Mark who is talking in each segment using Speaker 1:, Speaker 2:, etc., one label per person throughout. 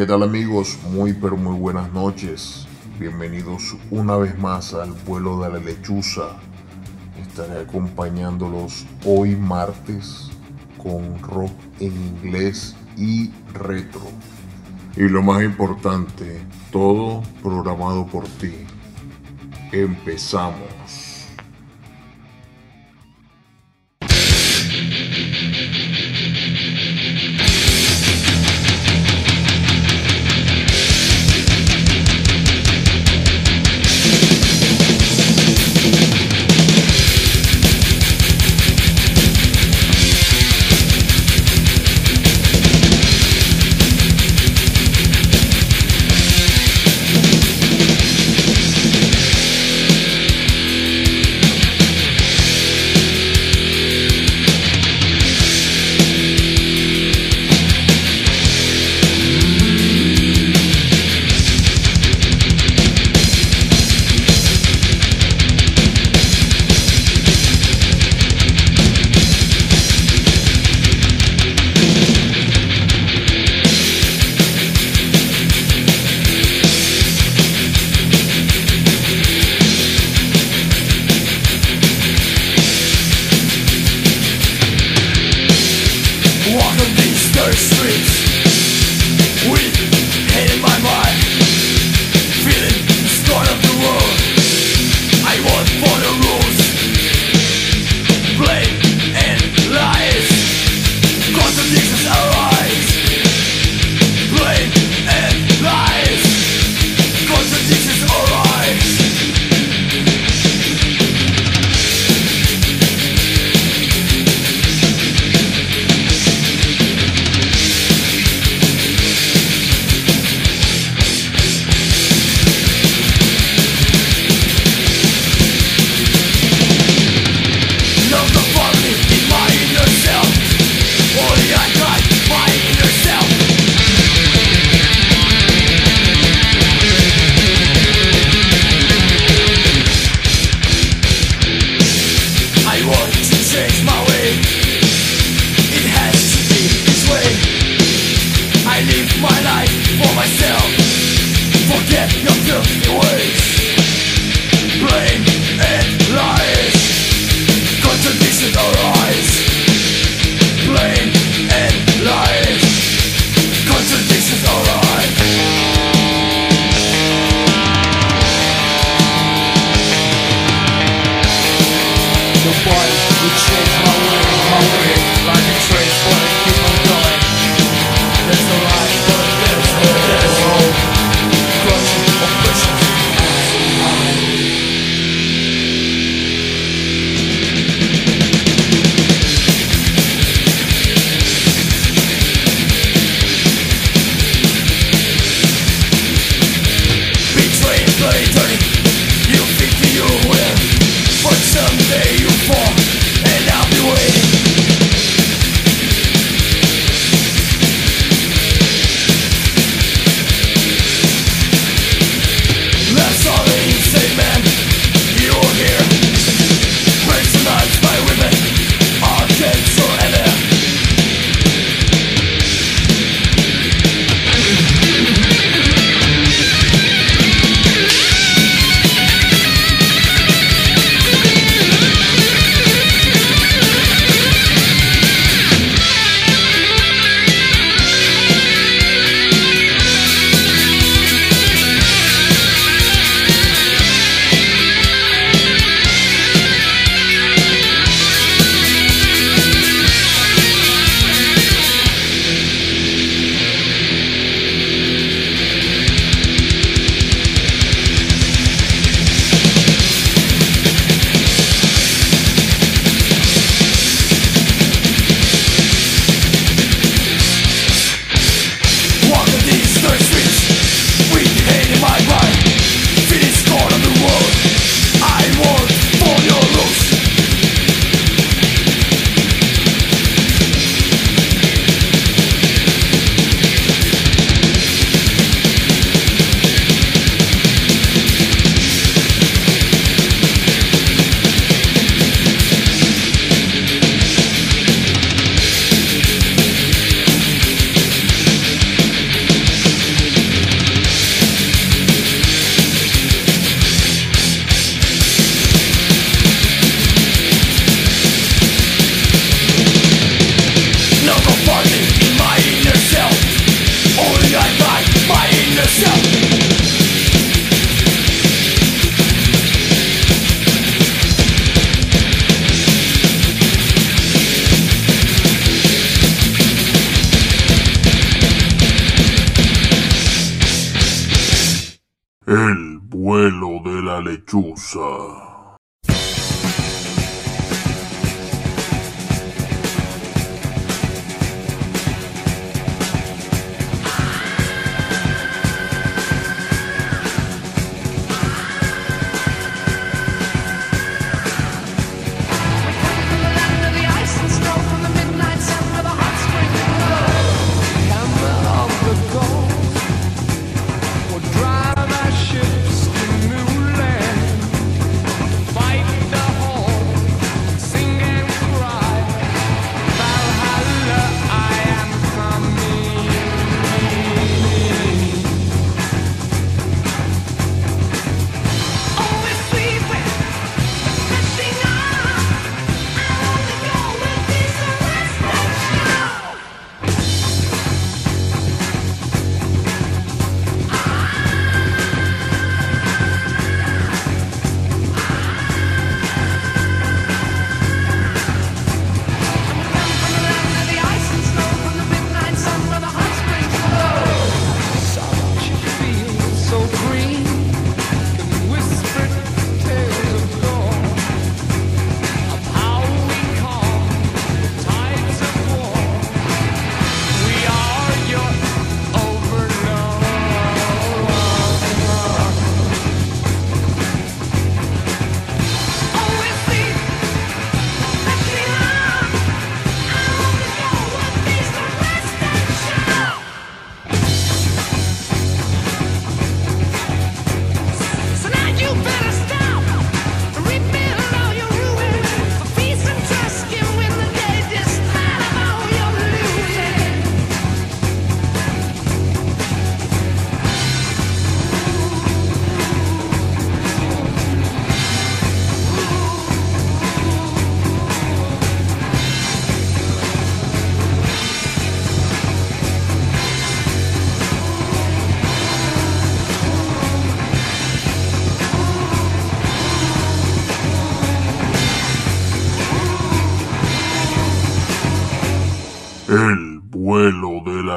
Speaker 1: ¿qué tal amigos? Muy pero muy buenas noches. Bienvenidos una vez más al vuelo de la lechuza. Estaré acompañándolos hoy martes con rock en inglés y retro. Y lo más importante, todo programado por ti. Empezamos.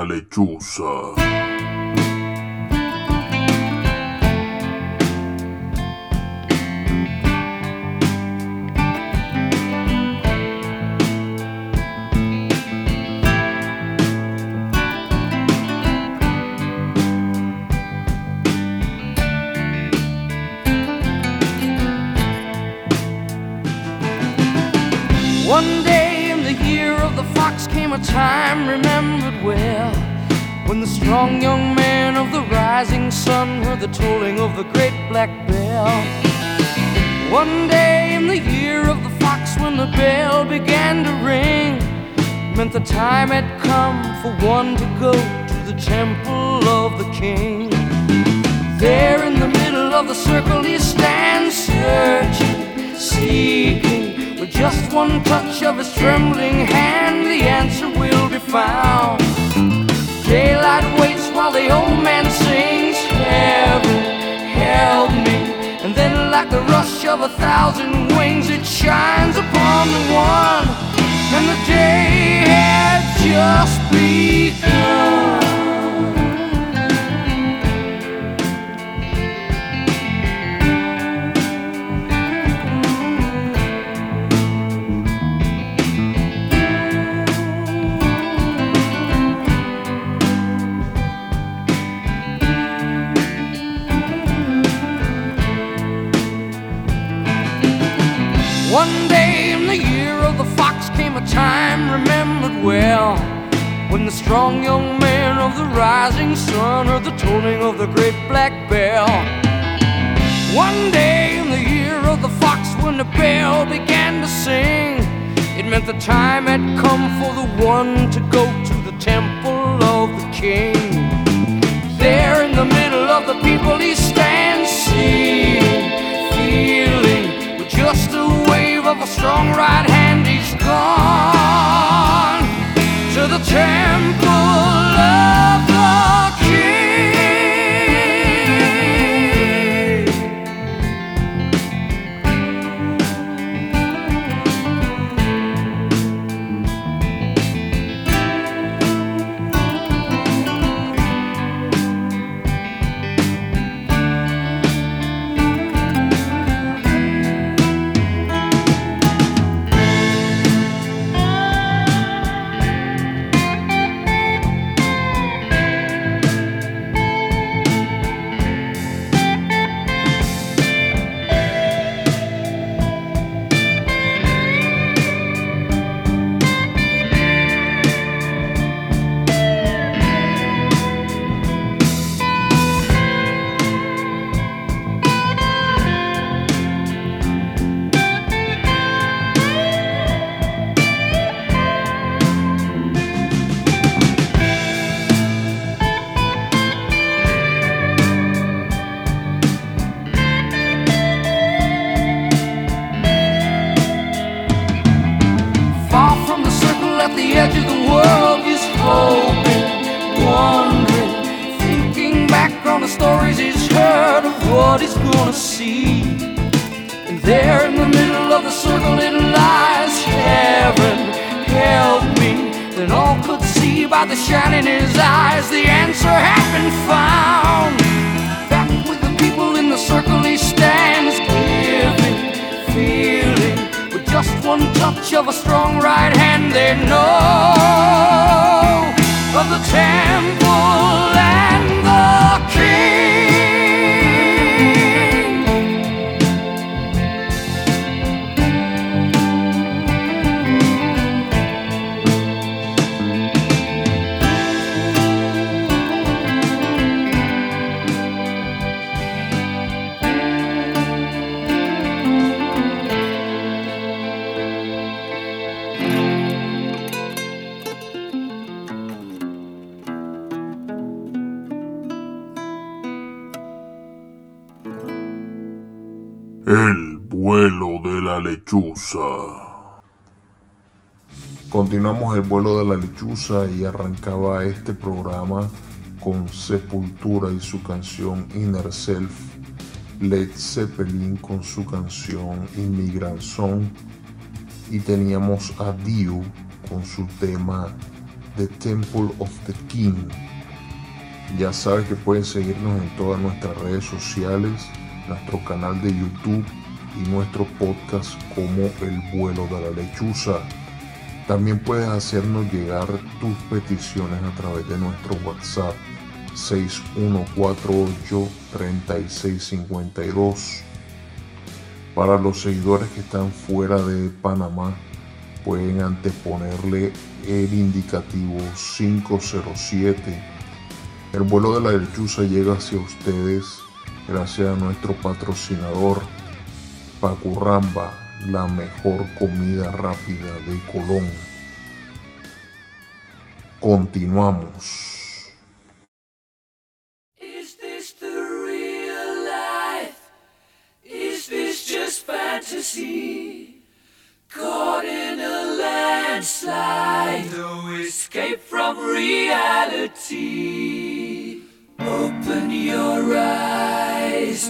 Speaker 2: Lechuza.
Speaker 3: Strong young man of the rising sun heard the tolling of the great black bell. One day in the year of the fox, when the bell began to ring, meant the time had come for one to go to the temple of the king. There in the middle of the circle he stands, searching, seeking. With just one touch of his trembling hand, the answer will be found. Daylight waits while the old man sings, Heaven, help me. And then, like the rush of a thousand wings, it shines upon the one. And the day had just begun. Time remembered well when the strong young man of the rising sun heard the tolling of the great black bell. One day in the year of the fox when the bell began to sing, it meant the time had come for the one to go to the temple of the king. There in the middle of the people he stands, seeing, feeling, with just a wave of a strong right hand, he's to the temple
Speaker 1: lechuza. Continuamos el vuelo de la lechuza y arrancaba este programa con Sepultura y su canción Inner Self, Led Zeppelin con su canción Immigrant y teníamos a Dio con su tema The Temple of the King. Ya sabes que pueden seguirnos en todas nuestras redes sociales nuestro canal de YouTube y nuestro podcast como El vuelo de la lechuza. También puedes hacernos llegar tus peticiones a través de nuestro WhatsApp 6148-3652. Para los seguidores que están fuera de Panamá, pueden anteponerle el indicativo 507. El vuelo de la lechuza llega hacia ustedes gracias a nuestro patrocinador Pacurramba, la mejor comida rápida de Colón. Continuamos.
Speaker 4: Is this the real life? Is this just fantasy? Caught in a landslide, no escape from reality. Open your eyes,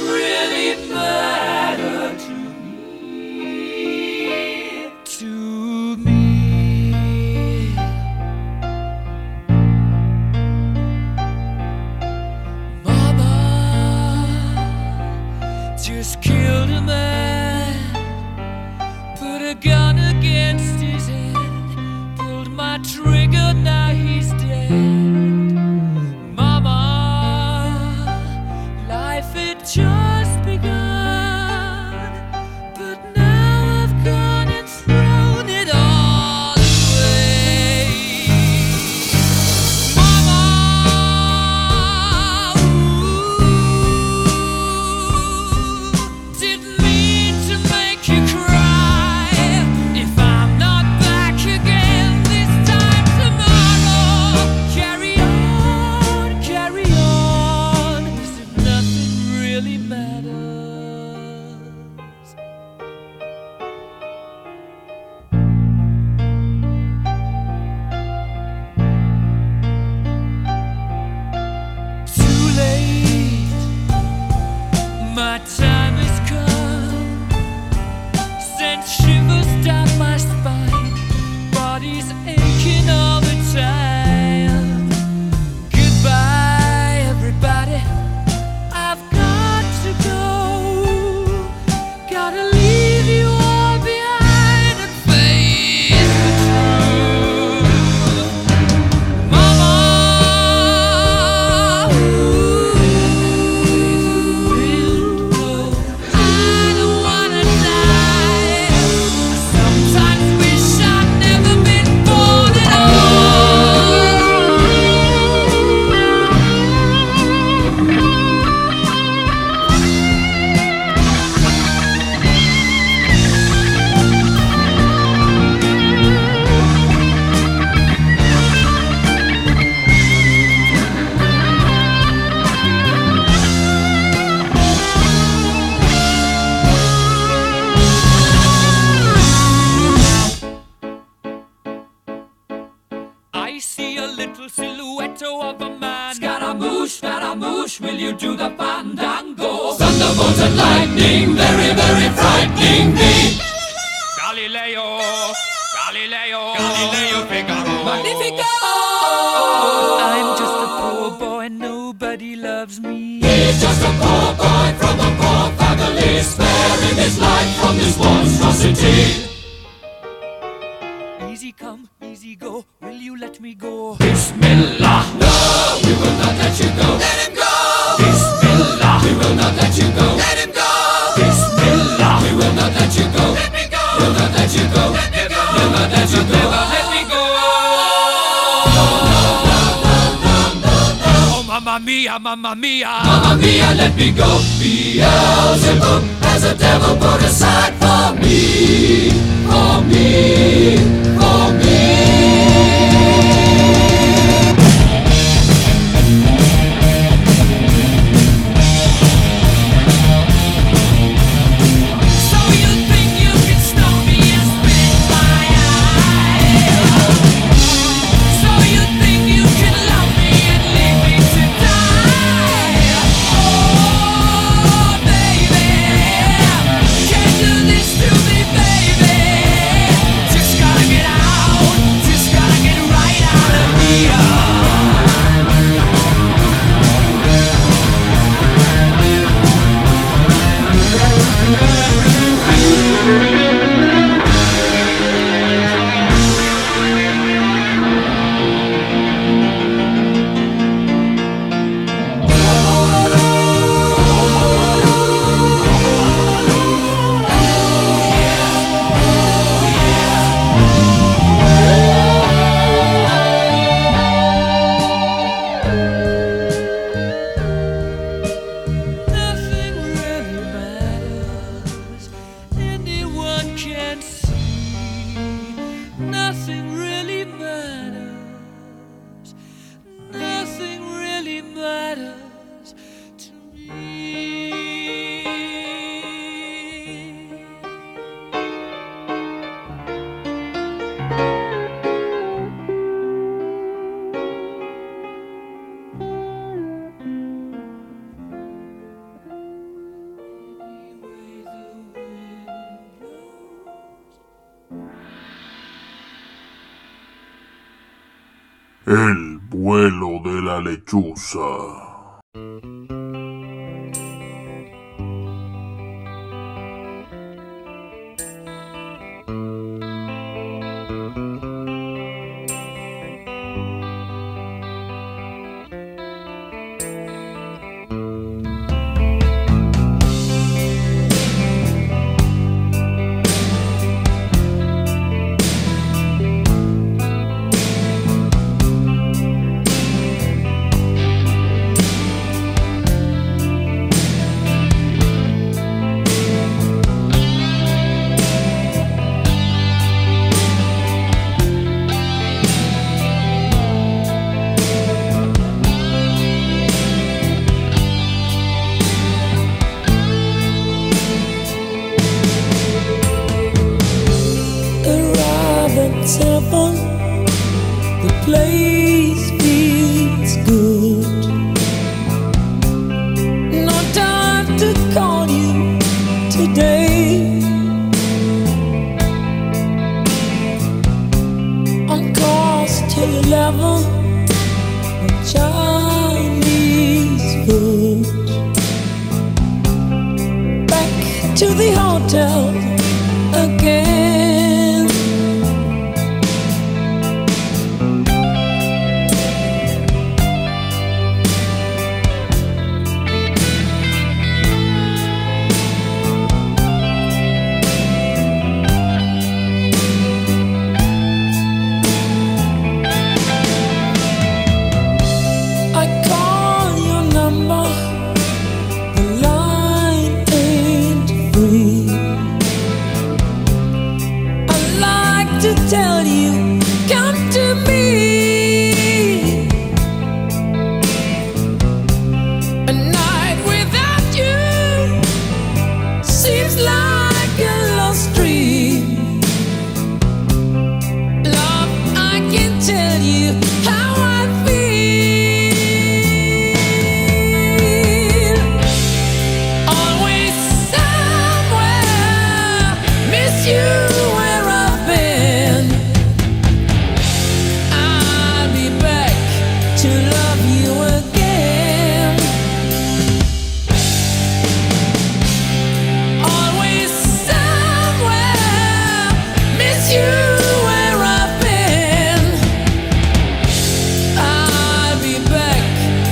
Speaker 4: de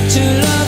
Speaker 5: to love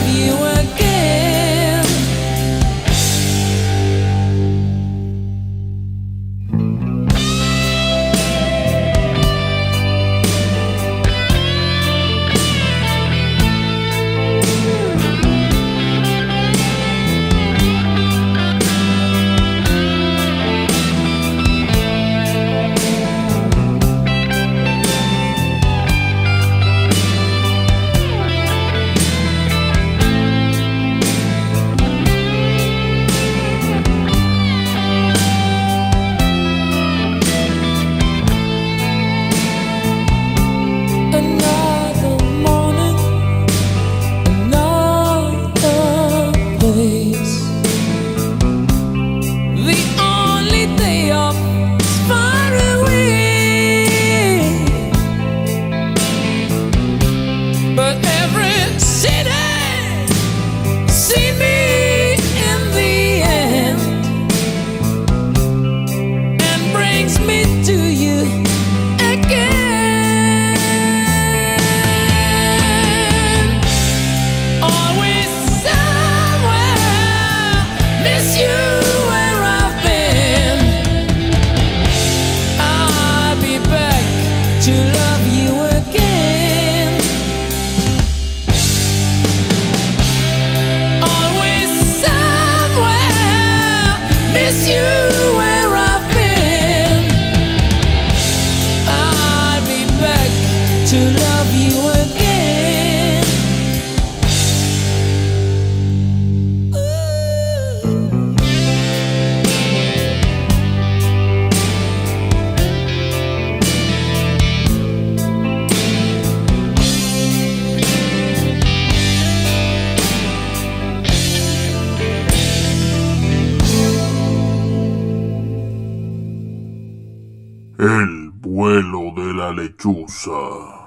Speaker 1: El vuelo de la lechuza.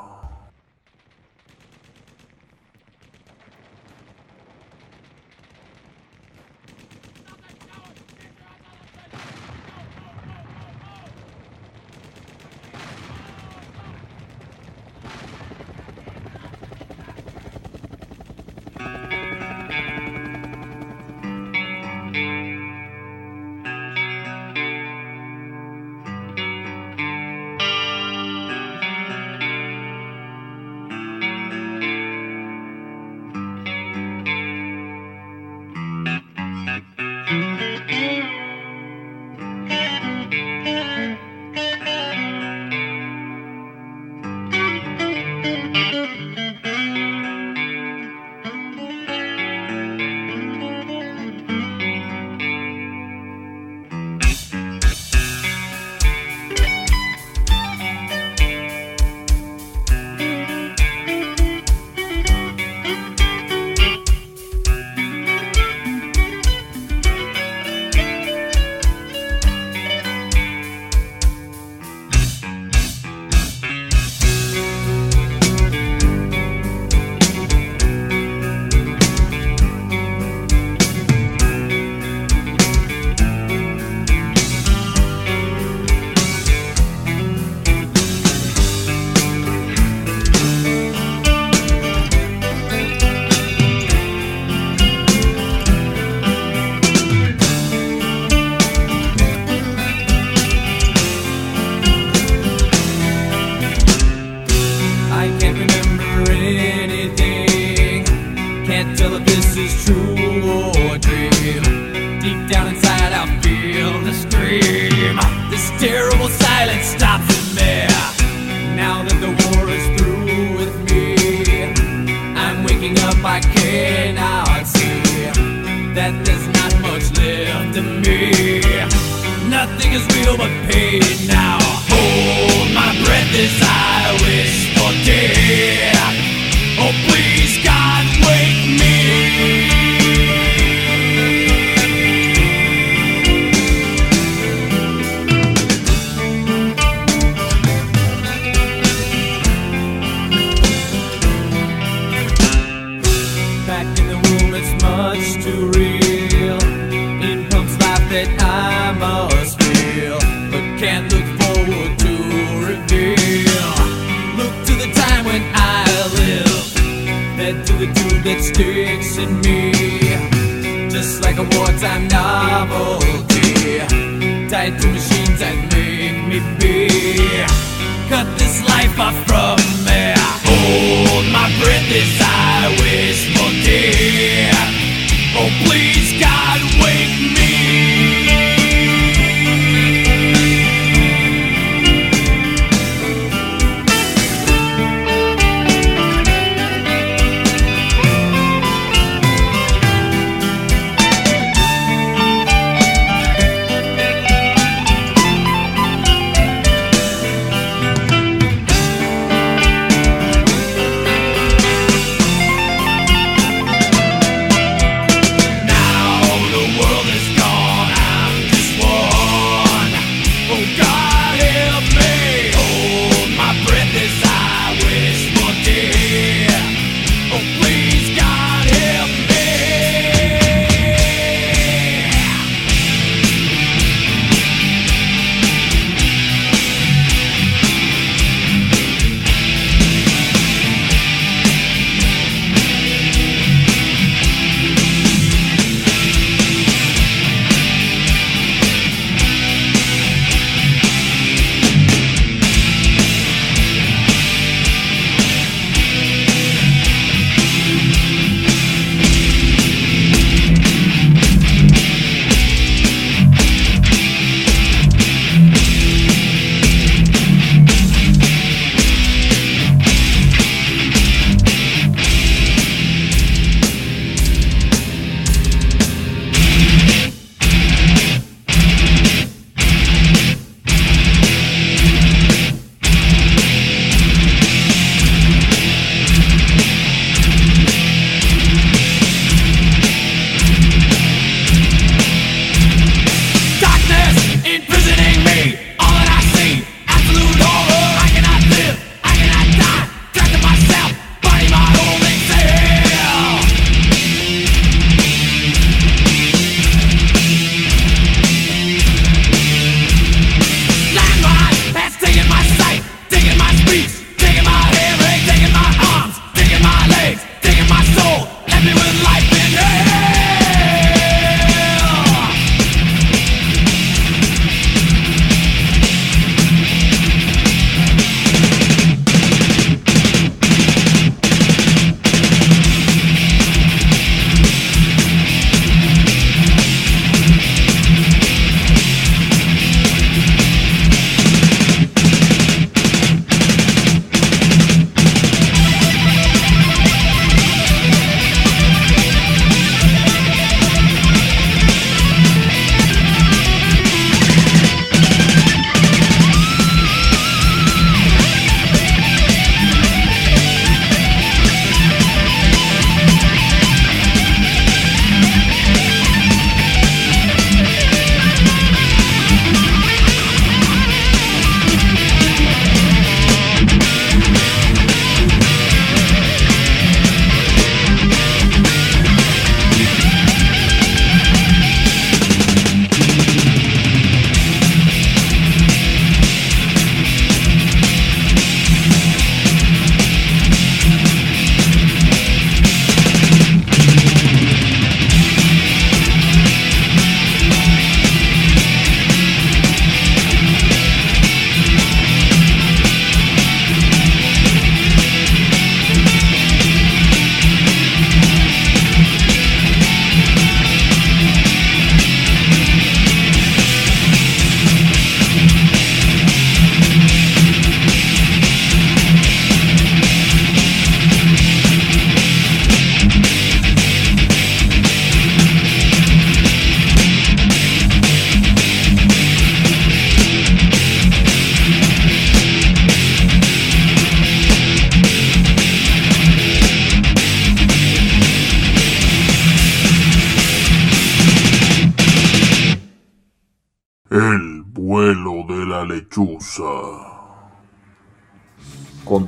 Speaker 6: Nothing is real but pain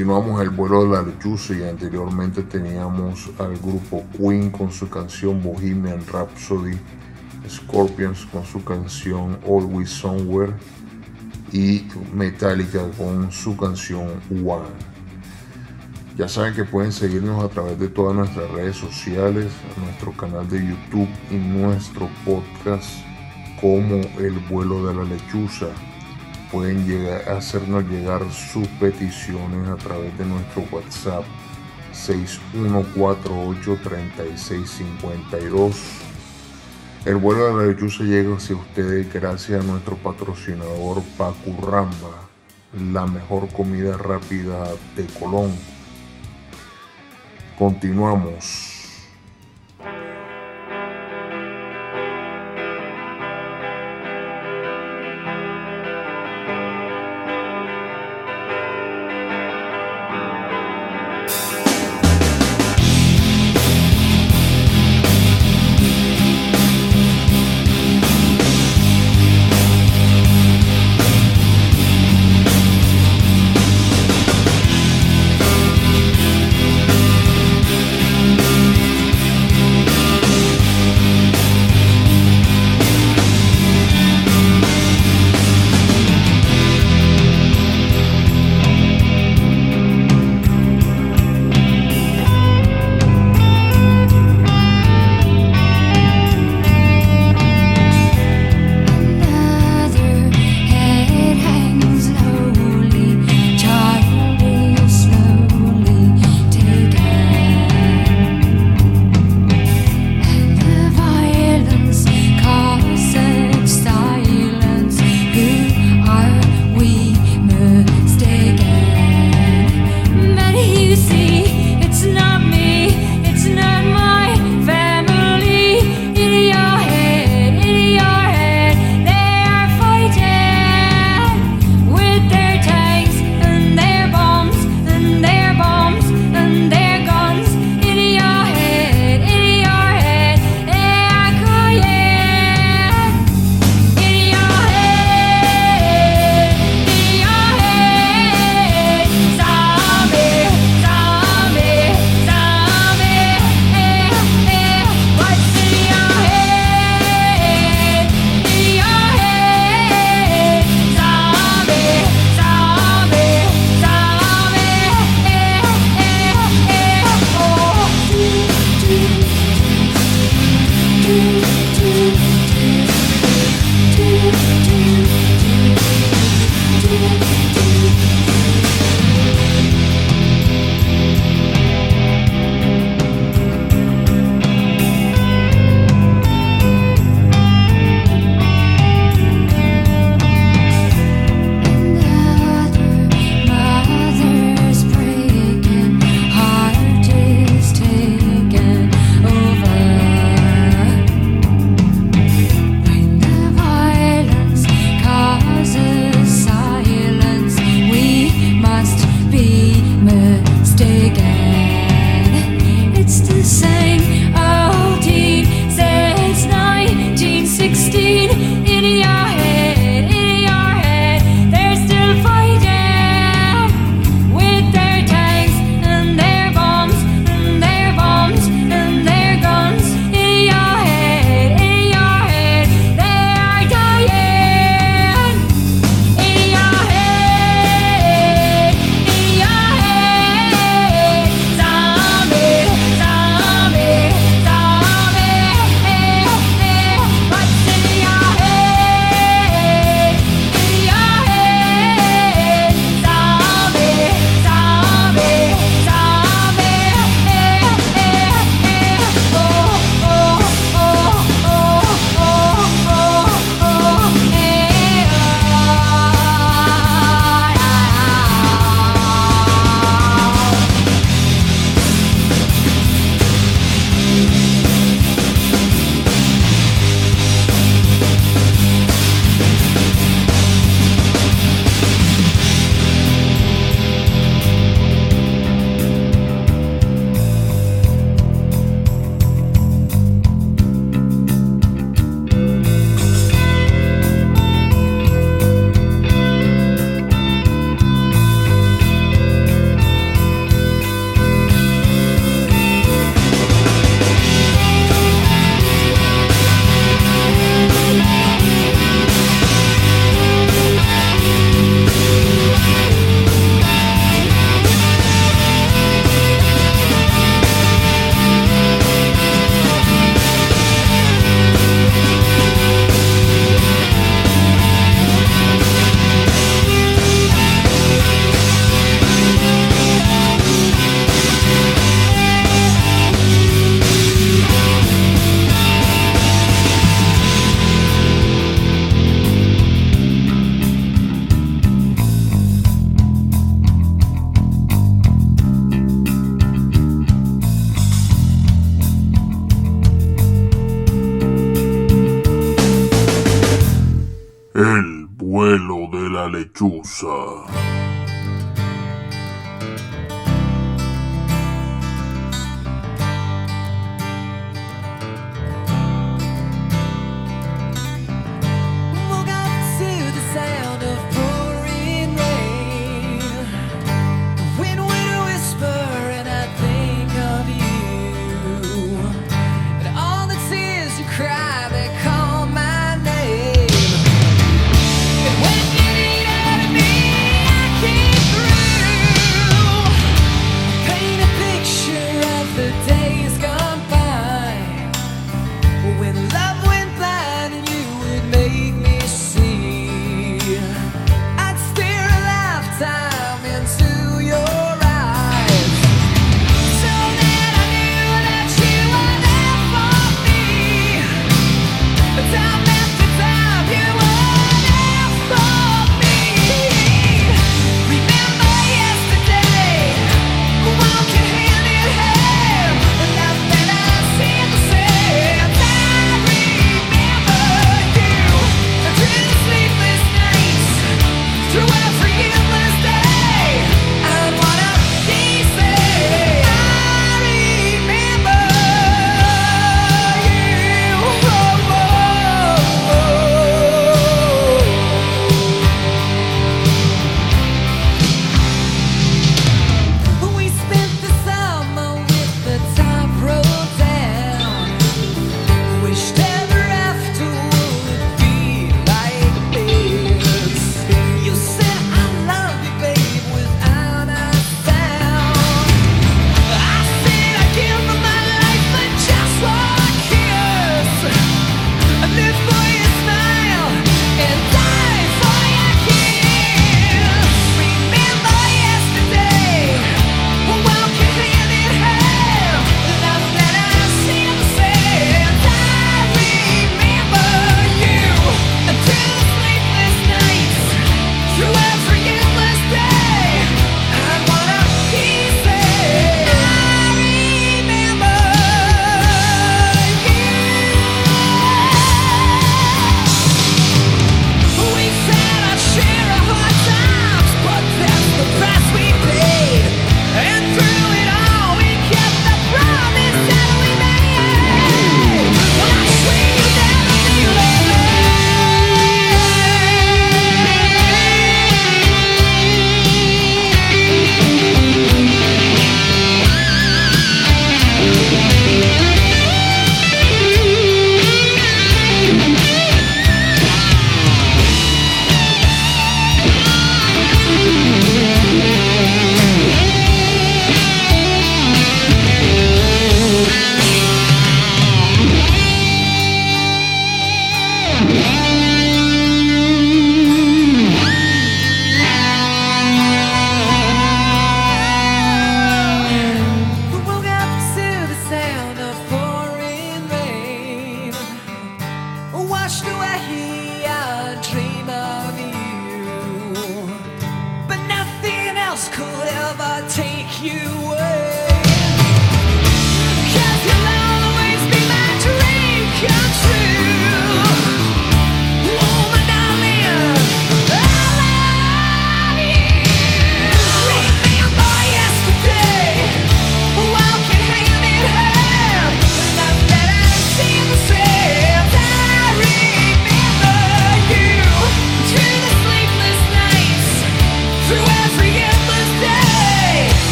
Speaker 1: Continuamos el vuelo de la lechuza y anteriormente teníamos al grupo Queen con su canción Bohemian Rhapsody, Scorpions con su canción Always Somewhere y Metallica con su canción One. Ya saben que pueden seguirnos a través de todas nuestras redes sociales, nuestro canal de YouTube y nuestro podcast como El vuelo de la lechuza. Pueden llegar, hacernos llegar sus peticiones a través de nuestro WhatsApp 61483652. El vuelo de la lechuza llega hacia ustedes gracias a nuestro patrocinador Pacurramba, la mejor comida rápida de Colón. Continuamos.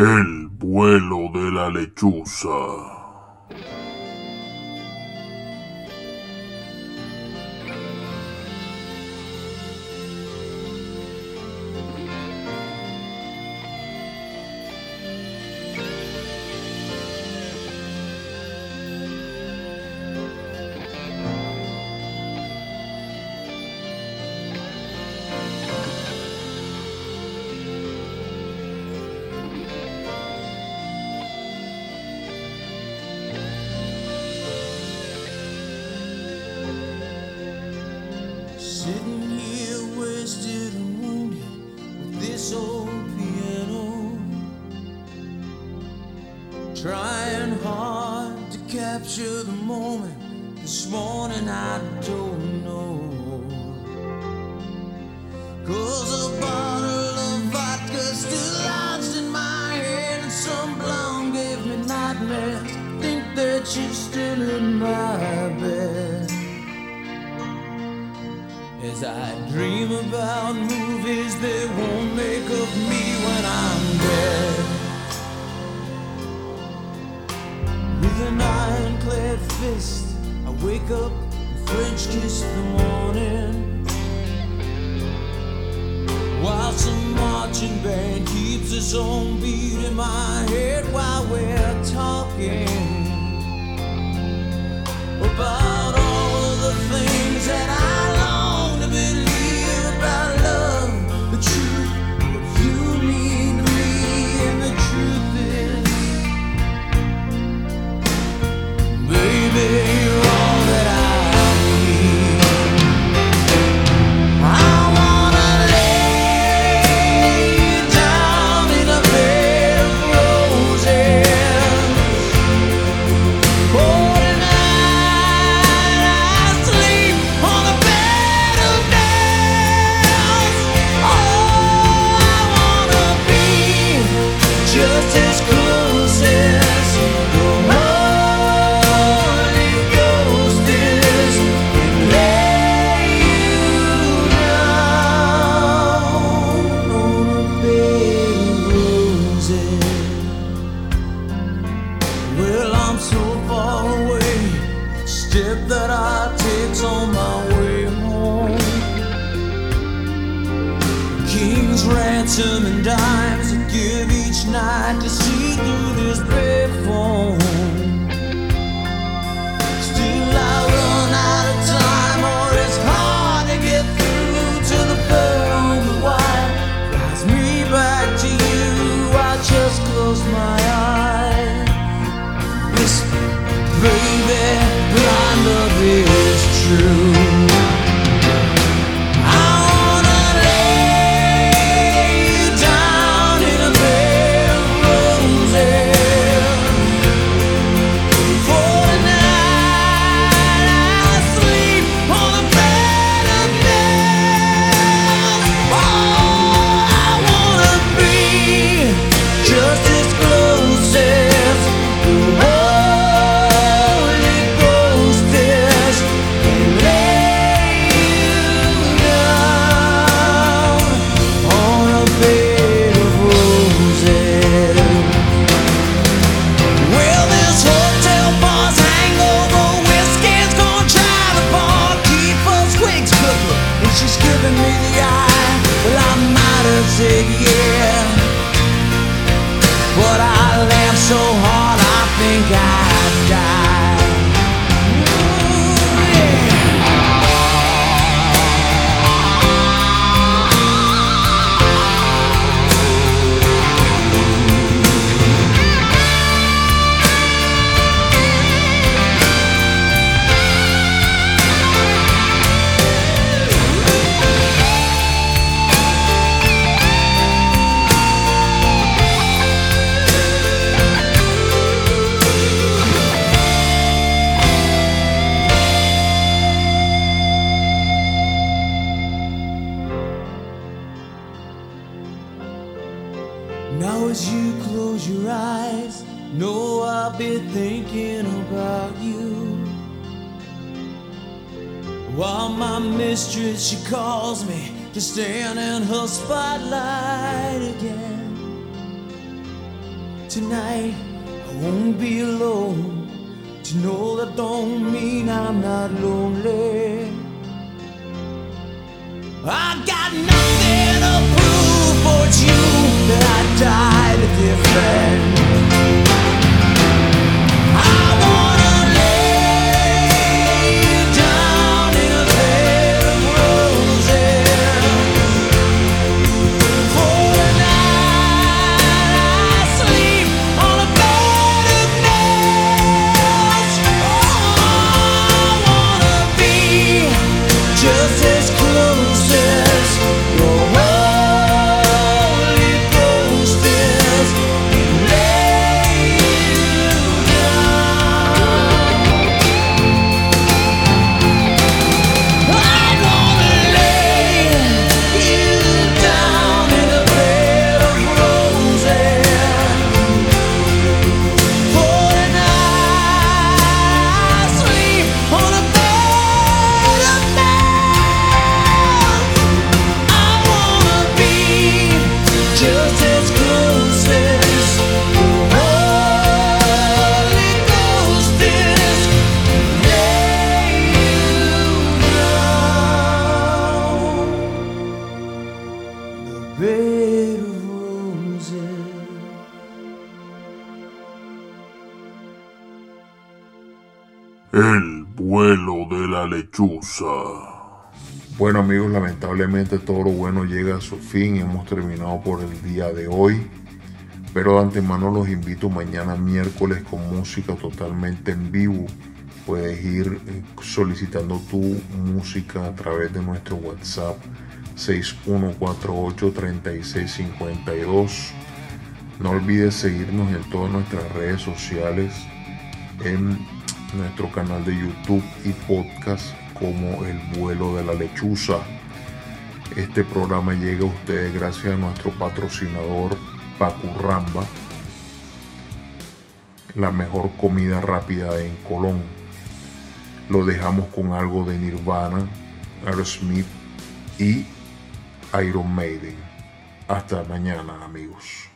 Speaker 4: El vuelo de la lechuza.
Speaker 1: Lechuza. Bueno amigos, lamentablemente todo lo bueno llega a su fin. Hemos terminado por el día de hoy. Pero de antemano los invito mañana miércoles con música totalmente en vivo. Puedes ir eh, solicitando tu música a través de nuestro WhatsApp 61483652. No olvides seguirnos en todas nuestras redes sociales, en nuestro canal de YouTube y podcast como El vuelo de la lechuza. Este programa llega a ustedes gracias a nuestro patrocinador Pacurramba, la mejor comida rápida en Colón. Lo dejamos con algo de Nirvana, Aerosmith y Iron Maiden. Hasta mañana amigos.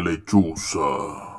Speaker 1: Lechuza.